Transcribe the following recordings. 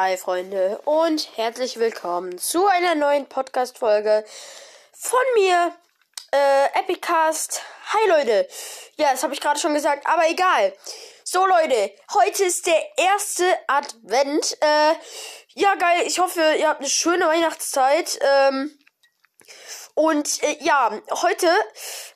Hi Freunde und herzlich willkommen zu einer neuen Podcast-Folge von mir, äh, Epicast. Hi Leute. Ja, das habe ich gerade schon gesagt, aber egal. So Leute, heute ist der erste Advent. Äh, ja geil, ich hoffe, ihr habt eine schöne Weihnachtszeit. Ähm, und äh, ja, heute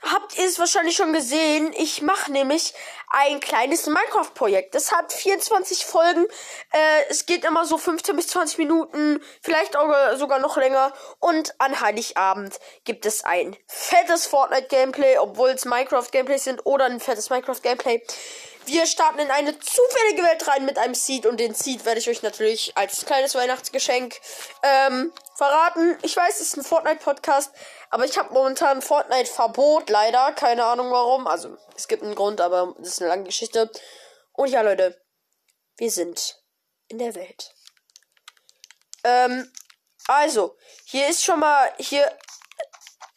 habt ihr es wahrscheinlich schon gesehen. Ich mache nämlich ein kleines Minecraft-Projekt. Das hat 24 Folgen. Äh, es geht immer so 15 bis 20 Minuten, vielleicht auch sogar noch länger. Und an Heiligabend gibt es ein fettes Fortnite-Gameplay, obwohl es Minecraft-Gameplays sind oder ein fettes Minecraft-Gameplay. Wir starten in eine zufällige Welt rein mit einem Seed und den Seed werde ich euch natürlich als kleines Weihnachtsgeschenk ähm, verraten. Ich weiß, es ist ein Fortnite-Podcast, aber ich habe momentan Fortnite-Verbot, leider. Keine Ahnung warum. Also, es gibt einen Grund, aber das ist eine lange Geschichte. Und ja, Leute, wir sind in der Welt. Ähm, also, hier ist schon mal, hier,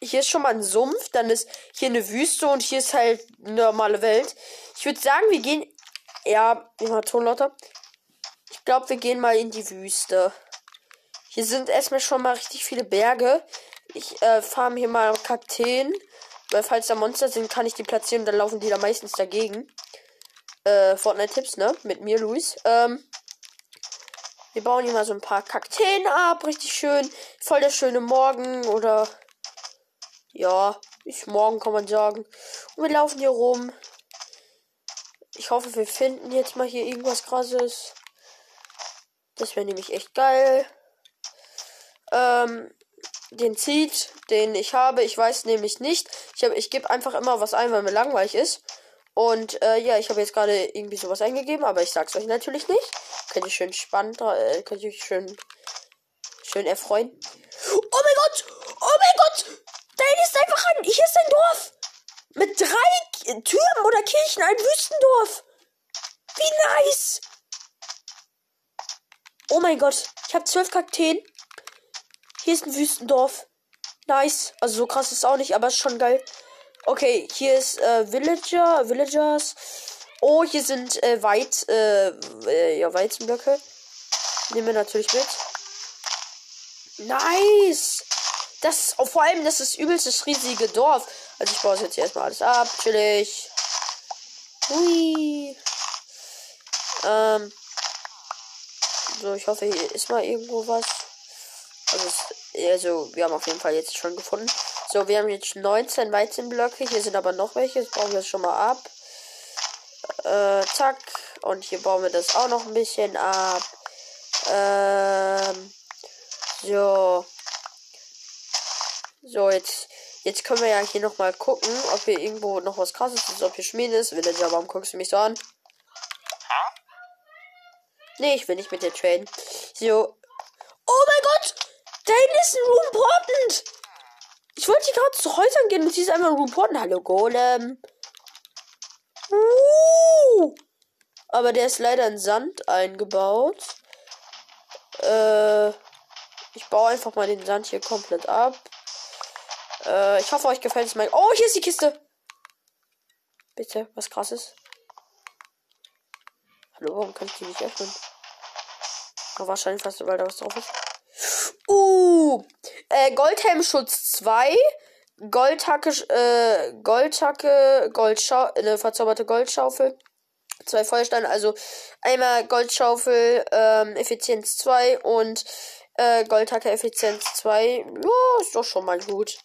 hier ist schon mal ein Sumpf, dann ist hier eine Wüste und hier ist halt eine normale Welt. Ich würde sagen, wir gehen. Ja, immer Ton lauter. Ich glaube, wir gehen mal in die Wüste. Hier sind erstmal schon mal richtig viele Berge. Ich äh, farm hier mal Kakteen. Weil falls da Monster sind, kann ich die platzieren. Dann laufen die da meistens dagegen. Äh, Fortnite-Tipps, ne? Mit mir, Luis. Ähm, wir bauen hier mal so ein paar Kakteen ab. Richtig schön. Voll der schöne Morgen. Oder. Ja, ist morgen, kann man sagen. Und wir laufen hier rum. Ich hoffe, wir finden jetzt mal hier irgendwas krasses. Das wäre nämlich echt geil. Ähm, den Seed, den ich habe, ich weiß nämlich nicht. Ich, ich gebe einfach immer was ein, weil mir langweilig ist. Und äh, ja, ich habe jetzt gerade irgendwie sowas eingegeben, aber ich sag's euch natürlich nicht. Könnt ihr schön spannend, äh, könnt ihr schön, schön erfreuen. Oh mein Gott! Oh mein Gott! Da ein, hier ist ein Dorf! Mit drei Türmen oder Kirchen, ein Wüstendorf. Wie nice. Oh mein Gott, ich habe zwölf Kakteen. Hier ist ein Wüstendorf. Nice. Also so krass ist es auch nicht, aber ist schon geil. Okay, hier ist äh, Villager, Villagers. Oh, hier sind äh, Weit, äh, äh, ja, Weizenblöcke. Nehmen wir natürlich mit. Nice. Das, oh, vor allem, das ist übelst das riesige Dorf. Also ich baue jetzt erstmal alles ab. Chillig. Hui. Ähm. So, ich hoffe, hier ist mal irgendwo was. Also, es, also, wir haben auf jeden Fall jetzt schon gefunden. So, wir haben jetzt 19 Weizenblöcke. Hier sind aber noch welche. Das bauen wir jetzt schon mal ab. Äh, zack. Und hier bauen wir das auch noch ein bisschen ab. Ähm. So. So, jetzt Jetzt können wir ja hier nochmal gucken, ob hier irgendwo noch was krasses ist, ob hier Schmiede ist. Villager, warum guckst du mich so an? Nee, ich will nicht mit dir traden. So. Oh mein Gott! Da hinten ist ein Room Portland! Ich wollte hier gerade zu Häusern gehen und sie ist einfach Room Portland. Hallo Golem. Uh! Aber der ist leider in Sand eingebaut. Äh, ich baue einfach mal den Sand hier komplett ab. Äh, ich hoffe, euch gefällt es mein. Oh, hier ist die Kiste. Bitte, was krasses. Hallo, warum kann ich die nicht öffnen? Aber wahrscheinlich fast, weil da was drauf ist. Uh, äh, Goldhelmschutz 2. Goldhacke, äh, Goldhacke, Goldschau, eine verzauberte Goldschaufel. Zwei Feuersteine, also einmal Goldschaufel, ähm, Effizienz 2 und äh, Goldhacke Effizienz 2. Ja, ist doch schon mal gut.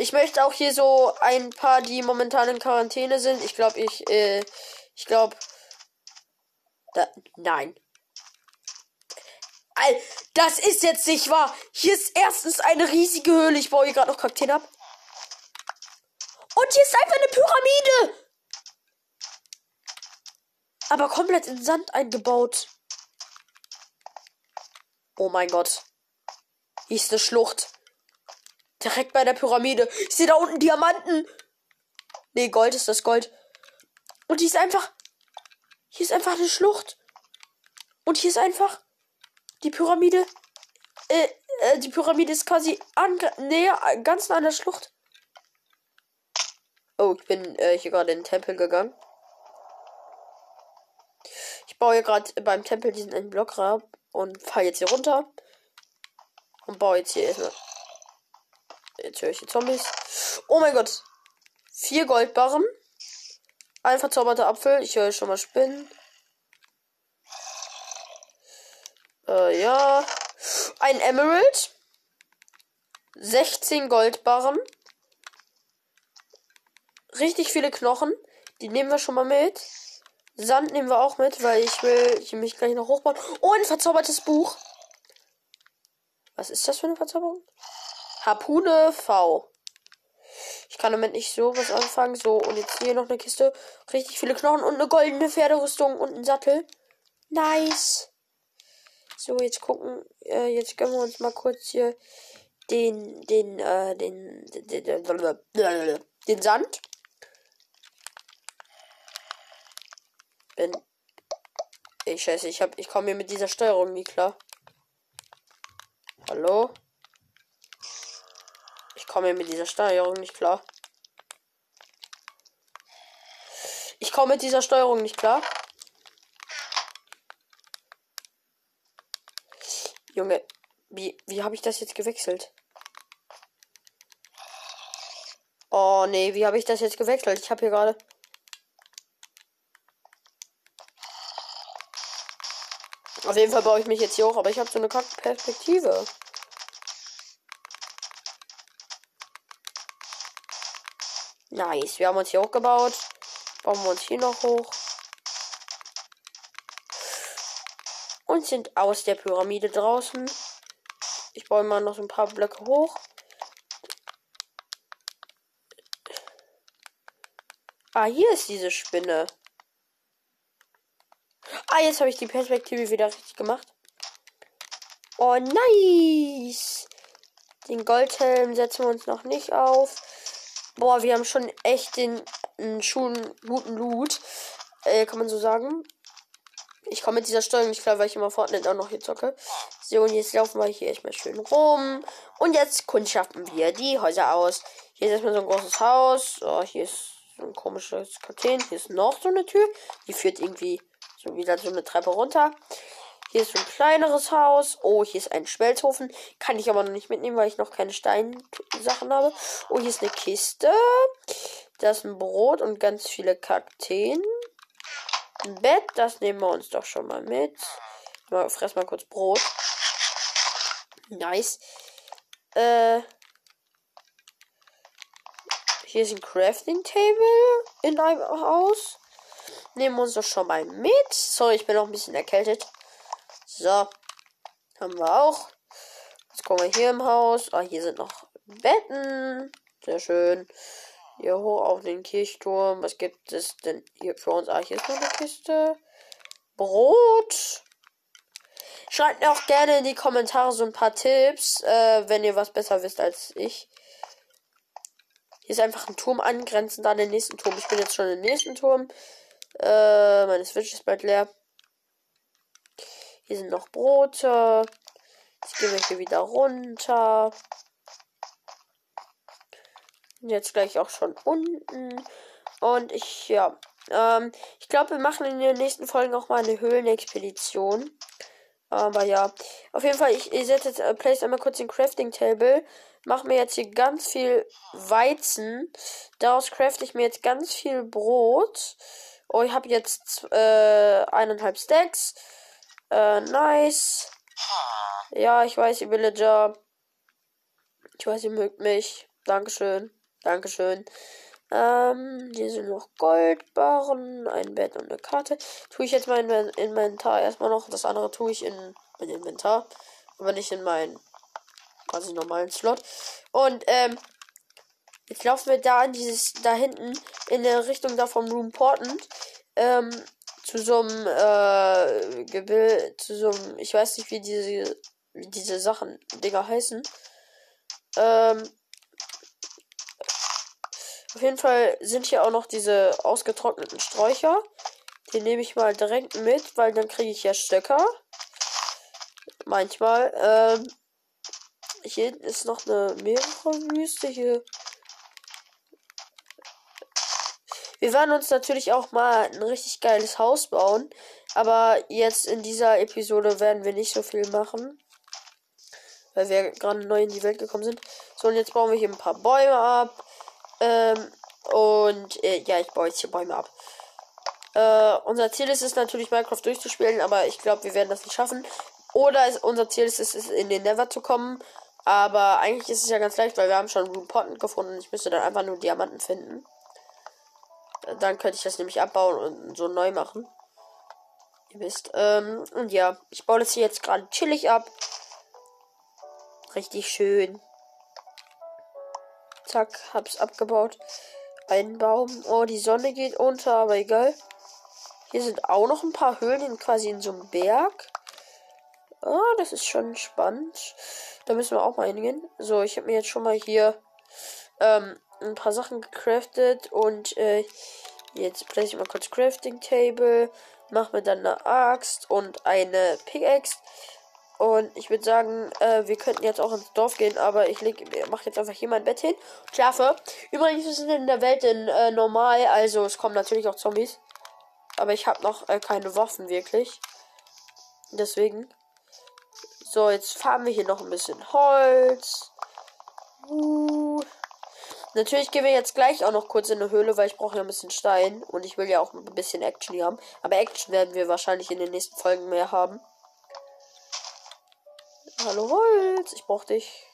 Ich möchte auch hier so ein paar, die momentan in Quarantäne sind. Ich glaube, ich, äh, ich glaube. Nein. All, das ist jetzt nicht wahr. Hier ist erstens eine riesige Höhle. Ich baue hier gerade noch Kakteen ab. Und hier ist einfach eine Pyramide. Aber komplett in Sand eingebaut. Oh mein Gott. Hier ist eine Schlucht. Direkt bei der Pyramide. Ich sehe da unten Diamanten. Nee, Gold ist das Gold. Und die ist einfach. Hier ist einfach eine Schlucht. Und hier ist einfach die Pyramide. Äh, äh, die Pyramide ist quasi an, näher, ganz nah an der Schlucht. Oh, ich bin äh, hier gerade in den Tempel gegangen. Ich baue hier gerade beim Tempel diesen einen Block Und fall jetzt hier runter. Und baue jetzt hier erstmal. Jetzt höre ich die Zombies. Oh mein Gott. Vier Goldbarren. Ein verzauberter Apfel. Ich höre schon mal Spinnen. Äh, ja. Ein Emerald. 16 Goldbarren. Richtig viele Knochen. Die nehmen wir schon mal mit. Sand nehmen wir auch mit, weil ich will ich mich gleich noch hochbauen. Oh, ein verzaubertes Buch. Was ist das für eine Verzauberung? Harpune V. Ich kann damit nicht so was anfangen. So, und jetzt hier noch eine Kiste. Richtig viele Knochen und eine goldene Pferderüstung und ein Sattel. Nice. So, jetzt gucken. Äh, jetzt gönnen wir uns mal kurz hier den, den, äh, den, den, den, den Sand. Bin. Ich scheiße, ich hab, ich komme hier mit dieser Steuerung nie klar. Hallo? Ich komme mit dieser Steuerung nicht klar. Ich komme mit dieser Steuerung nicht klar. Junge, wie, wie habe ich das jetzt gewechselt? Oh nee, wie habe ich das jetzt gewechselt? Ich habe hier gerade. Auf jeden Fall baue ich mich jetzt hier hoch, aber ich habe so eine Perspektive. Nice, wir haben uns hier hochgebaut. Bauen wir uns hier noch hoch. Und sind aus der Pyramide draußen. Ich baue mal noch so ein paar Blöcke hoch. Ah, hier ist diese Spinne. Ah, jetzt habe ich die Perspektive wieder richtig gemacht. Oh, nice. Den Goldhelm setzen wir uns noch nicht auf. Boah, wir haben schon echt den schon guten Loot. Äh, kann man so sagen. Ich komme mit dieser Steuerung nicht klar, weil ich immer Fortnite auch noch hier zocke. So, und jetzt laufen wir hier erstmal schön rum. Und jetzt kundschaften wir die Häuser aus. Hier ist erstmal so ein großes Haus. Oh, hier ist so ein komisches Kakteen. Hier ist noch so eine Tür. Die führt irgendwie so wieder so eine Treppe runter. Hier ist ein kleineres Haus. Oh, hier ist ein Schmelzofen. Kann ich aber noch nicht mitnehmen, weil ich noch keine Steinsachen habe. Oh, hier ist eine Kiste. Da ist ein Brot und ganz viele Kakteen. Ein Bett, das nehmen wir uns doch schon mal mit. Mal, fress mal kurz Brot. Nice. Äh. Hier ist ein Crafting Table in einem Haus. Nehmen wir uns doch schon mal mit. Sorry, ich bin noch ein bisschen erkältet. So. Haben wir auch. Jetzt kommen wir hier im Haus. Ah, hier sind noch Betten. Sehr schön. Hier hoch auf den Kirchturm. Was gibt es denn hier für uns? Ah, hier ist noch eine Kiste. Brot. Schreibt mir auch gerne in die Kommentare so ein paar Tipps, äh, wenn ihr was besser wisst als ich. Hier ist einfach ein Turm angrenzend an den nächsten Turm. Ich bin jetzt schon im nächsten Turm. Äh, meine Switch ist bald leer. Hier sind noch Brote. Gehen wir hier wieder runter. Jetzt gleich auch schon unten. Und ich, ja. Ähm, ich glaube, wir machen in den nächsten Folgen auch mal eine Höhlenexpedition. Aber ja. Auf jeden Fall, ich, ich setze jetzt, äh, place einmal kurz den Crafting Table. Mache mir jetzt hier ganz viel Weizen. Daraus crafte ich mir jetzt ganz viel Brot. Oh, ich habe jetzt äh, eineinhalb Stacks. Äh, nice. Ja, ich weiß, ihr Villager. Ich weiß, ihr mögt mich. Dankeschön. Dankeschön. Ähm, hier sind noch Goldbarren, ein Bett und eine Karte. Tue ich jetzt mein Inventar erstmal noch. Das andere tue ich in mein Inventar. Aber nicht in meinen quasi normalen Slot. Und, ähm, Jetzt laufen wir da in dieses, da hinten, in der Richtung da vom Room Portland, ähm, zu so einem, äh, Gebild, zu so einem, ich weiß nicht, wie diese, wie diese Sachen, Dinger heißen. Ähm, auf jeden Fall sind hier auch noch diese ausgetrockneten Sträucher. Die nehme ich mal direkt mit, weil dann kriege ich ja Stöcker. Manchmal. Ähm, hier ist noch eine mehrere Wüste. Hier Wir werden uns natürlich auch mal ein richtig geiles Haus bauen. Aber jetzt in dieser Episode werden wir nicht so viel machen. Weil wir gerade neu in die Welt gekommen sind. So, und jetzt bauen wir hier ein paar Bäume ab. Ähm, und äh, ja, ich baue jetzt hier Bäume ab. Äh, unser Ziel ist es natürlich, Minecraft durchzuspielen, aber ich glaube, wir werden das nicht schaffen. Oder es, unser Ziel ist es, in den Never zu kommen. Aber eigentlich ist es ja ganz leicht, weil wir haben schon Blue Pot gefunden. Ich müsste dann einfach nur Diamanten finden. Dann könnte ich das nämlich abbauen und so neu machen. Ihr wisst. Ähm, und ja, ich baue das hier jetzt gerade chillig ab. Richtig schön. Zack, hab's abgebaut. Ein Baum. Oh, die Sonne geht unter, aber egal. Hier sind auch noch ein paar Höhlen quasi in so einem Berg. Oh, das ist schon spannend. Da müssen wir auch mal hingehen. So, ich habe mir jetzt schon mal hier ähm, ein paar Sachen gecraftet und äh, jetzt place ich mal kurz Crafting Table, mache mir dann eine Axt und eine Pickaxe. Und ich würde sagen, äh, wir könnten jetzt auch ins Dorf gehen, aber ich mache jetzt einfach hier mein Bett hin und schlafe. Übrigens, wir sind in der Welt in äh, normal, also es kommen natürlich auch Zombies. Aber ich habe noch äh, keine Waffen wirklich. Deswegen. So, jetzt fahren wir hier noch ein bisschen Holz. Uh. Natürlich gehen wir jetzt gleich auch noch kurz in eine Höhle, weil ich brauche ja ein bisschen Stein und ich will ja auch ein bisschen Action hier haben. Aber Action werden wir wahrscheinlich in den nächsten Folgen mehr haben. Hallo Holz, ich brauche dich.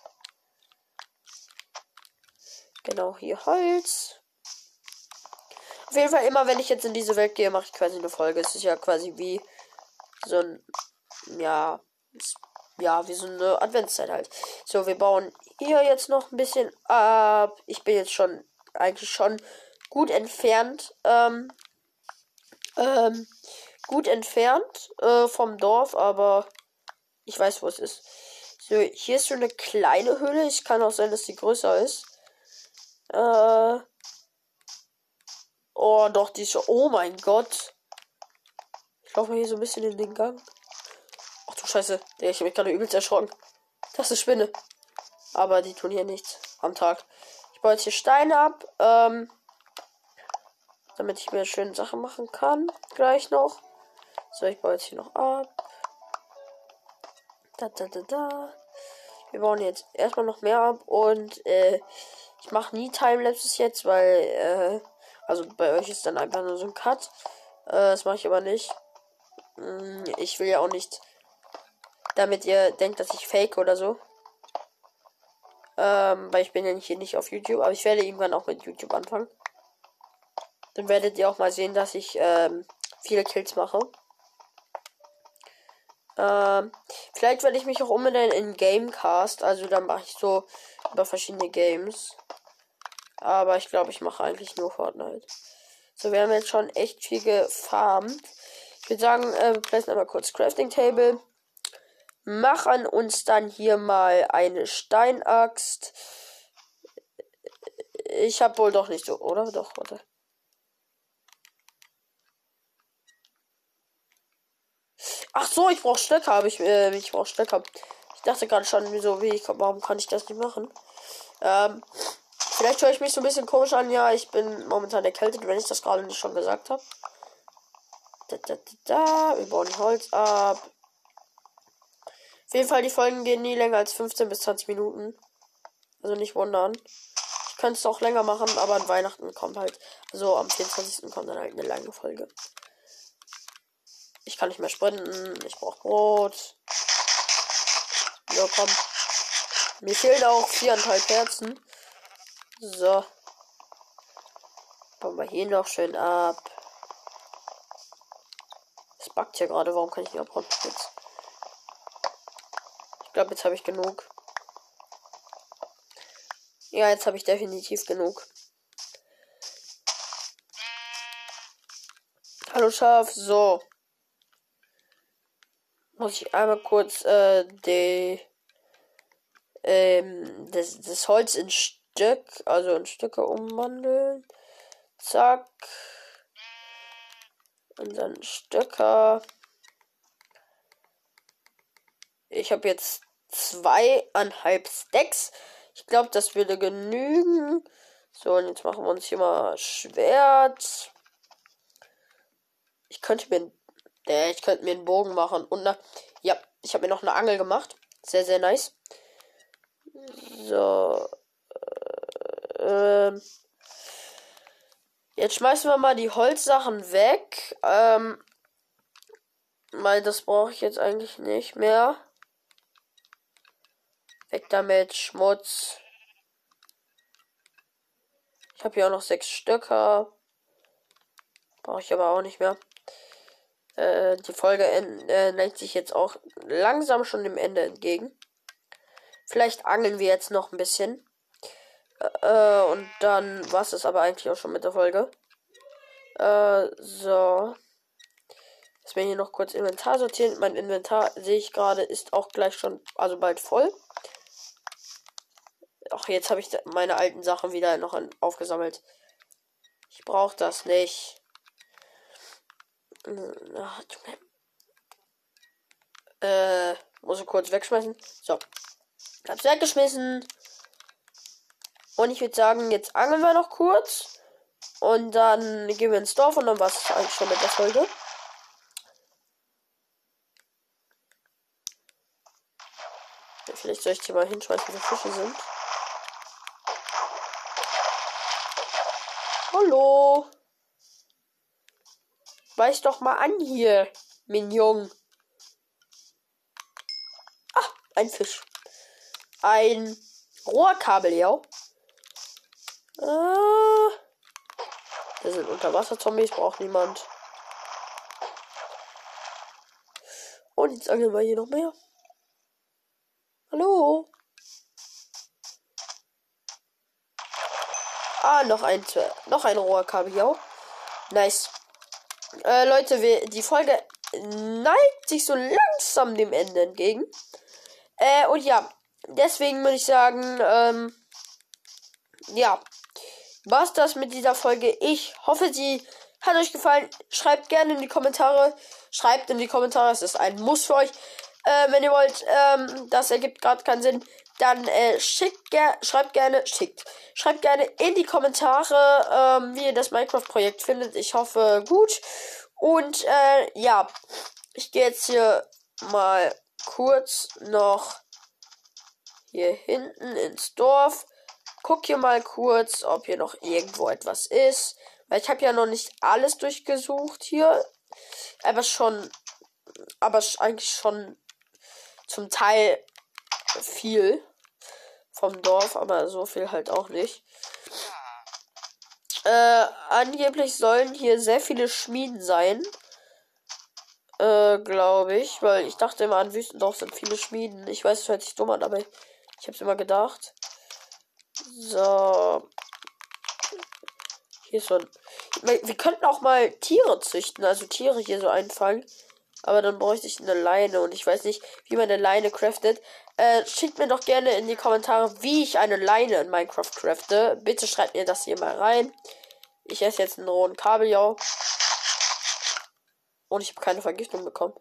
Genau, hier Holz. Auf jeden Fall immer, wenn ich jetzt in diese Welt gehe, mache ich quasi eine Folge. Es ist ja quasi wie so ein, ja, ja, wie so eine Adventszeit halt. So, wir bauen hier jetzt noch ein bisschen ab. Ich bin jetzt schon eigentlich schon gut entfernt. Ähm, ähm, gut entfernt äh, vom Dorf, aber ich weiß, wo es ist. So, hier ist so eine kleine Höhle. Es kann auch sein, dass die größer ist. Äh. Oh, doch, die ist. Oh mein Gott. Ich laufe mal hier so ein bisschen in den Gang. Scheiße. Ich habe mich gerade übelst erschrocken. Das ist Spinne. Aber die tun hier nichts am Tag. Ich baue jetzt hier Steine ab. Ähm, damit ich mir schöne Sachen machen kann. Gleich noch. So, ich baue jetzt hier noch ab. Da, da, da, da. Wir bauen jetzt erstmal noch mehr ab. Und äh, ich mache nie Timelapses jetzt, weil, äh, also bei euch ist dann einfach nur so ein Cut. Äh, das mache ich aber nicht. Hm, ich will ja auch nicht damit ihr denkt, dass ich fake oder so. Ähm, weil ich bin ja hier nicht auf YouTube, aber ich werde irgendwann auch mit YouTube anfangen. Dann werdet ihr auch mal sehen, dass ich ähm, viele Kills mache. Ähm, vielleicht werde ich mich auch umbenennen in Gamecast. Also dann mache ich so über verschiedene Games. Aber ich glaube, ich mache eigentlich nur Fortnite. So, wir haben jetzt schon echt viel gefarmt. Ich würde sagen, äh, wir placen einmal kurz Crafting Table machen uns dann hier mal eine Steinaxt. Ich habe wohl doch nicht so, oder? Doch, warte. Ach so, ich brauche Stöcke, habe ich, äh, ich brauche Stöcke. Ich dachte gerade schon, wieso, wie ich, warum kann ich das nicht machen? Ähm, vielleicht höre ich mich so ein bisschen komisch an. Ja, ich bin momentan erkältet, wenn ich das gerade nicht schon gesagt habe. Da, da, da, da. Wir bauen Holz ab. Auf jeden Fall, die Folgen gehen nie länger als 15 bis 20 Minuten. Also nicht wundern. Ich könnte es auch länger machen, aber an Weihnachten kommt halt. Also am 24. kommt dann halt eine lange Folge. Ich kann nicht mehr sprinten. Ich brauche Brot. Ja, komm. Mir fehlen auch viereinhalb Herzen. So. Bauen wir hier noch schön ab. Es backt hier gerade. Warum kann ich nicht abhauen? Glaube, jetzt habe ich genug. Ja, jetzt habe ich definitiv genug. Hallo Schaf, so. Muss ich einmal kurz äh, die, ähm, das, das Holz in Stück, also in Stücke umwandeln. Zack. Und dann Stöcker. Ich habe jetzt zweieinhalb Stacks. Ich glaube, das würde genügen. So, und jetzt machen wir uns hier mal Schwert. Ich könnte mir, äh, ich könnte mir einen Bogen machen. Und na, ja, ich habe mir noch eine Angel gemacht. Sehr, sehr nice. So. Äh, jetzt schmeißen wir mal die Holzsachen weg. Ähm, weil das brauche ich jetzt eigentlich nicht mehr. Weg damit, Schmutz. Ich habe hier auch noch sechs Stöcker. Brauche ich aber auch nicht mehr. Äh, die Folge äh, neigt sich jetzt auch langsam schon dem Ende entgegen. Vielleicht angeln wir jetzt noch ein bisschen. Äh, und dann war es aber eigentlich auch schon mit der Folge. Äh, so. Jetzt werden hier noch kurz Inventar sortieren. Mein Inventar, sehe ich gerade, ist auch gleich schon, also bald voll. Ach, jetzt habe ich meine alten Sachen wieder noch aufgesammelt. Ich brauche das nicht. Äh, muss ich kurz wegschmeißen. So. Hab's weggeschmissen. Und ich würde sagen, jetzt angeln wir noch kurz. Und dann gehen wir ins Dorf und dann war es eigentlich schon mit der Folge. Vielleicht soll ich hier mal hinschmeißen, wo Fische sind. Hallo. Weiß doch mal an hier, Mignon. Ah, ein Fisch. Ein Rohrkabeljau. Ah. Das sind Unterwasserzombies, braucht niemand. Und jetzt angeln wir hier noch mehr. Hallo? Noch ein, noch ein Rohrkabeljau. Nice. Äh, Leute, wir, die Folge neigt sich so langsam dem Ende entgegen. Äh, und ja, deswegen würde ich sagen, ähm, ja, was das mit dieser Folge. Ich hoffe, sie hat euch gefallen. Schreibt gerne in die Kommentare. Schreibt in die Kommentare, es ist ein Muss für euch. Äh, wenn ihr wollt, ähm, das ergibt gerade keinen Sinn dann äh, schickt ger schreibt gerne, schickt, schreibt gerne in die Kommentare, ähm, wie ihr das Minecraft-Projekt findet. Ich hoffe gut. Und äh, ja, ich gehe jetzt hier mal kurz noch hier hinten ins Dorf. Guck hier mal kurz, ob hier noch irgendwo etwas ist. Weil ich habe ja noch nicht alles durchgesucht hier. Aber schon, aber eigentlich schon zum Teil viel vom Dorf, aber so viel halt auch nicht. Äh, angeblich sollen hier sehr viele Schmieden sein. Äh, glaube ich, weil ich dachte immer an Wüstendorf sind viele Schmieden. Ich weiß, es hört sich dumm an, aber ich habe es immer gedacht. So. Hier ist so ein. Wir könnten auch mal Tiere züchten, also Tiere hier so einfangen. Aber dann bräuchte ich eine Leine und ich weiß nicht, wie man eine Leine craftet. Äh, schickt mir doch gerne in die Kommentare, wie ich eine Leine in Minecraft crafte. Bitte schreibt mir das hier mal rein. Ich esse jetzt einen rohen Kabeljau. Und ich habe keine Vergiftung bekommen.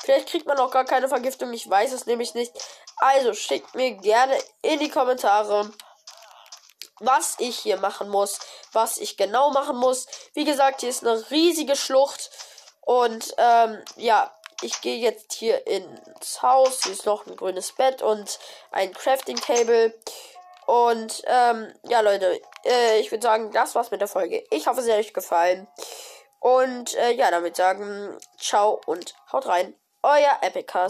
Vielleicht kriegt man auch gar keine Vergiftung. Ich weiß es nämlich nicht. Also schickt mir gerne in die Kommentare, was ich hier machen muss. Was ich genau machen muss. Wie gesagt, hier ist eine riesige Schlucht. Und ähm, ja, ich gehe jetzt hier ins Haus. Hier ist noch ein grünes Bett und ein Crafting Table. Und ähm, ja, Leute, äh, ich würde sagen, das war's mit der Folge. Ich hoffe, es hat euch gefallen. Und äh, ja, damit sagen, ciao und haut rein. Euer Epicast.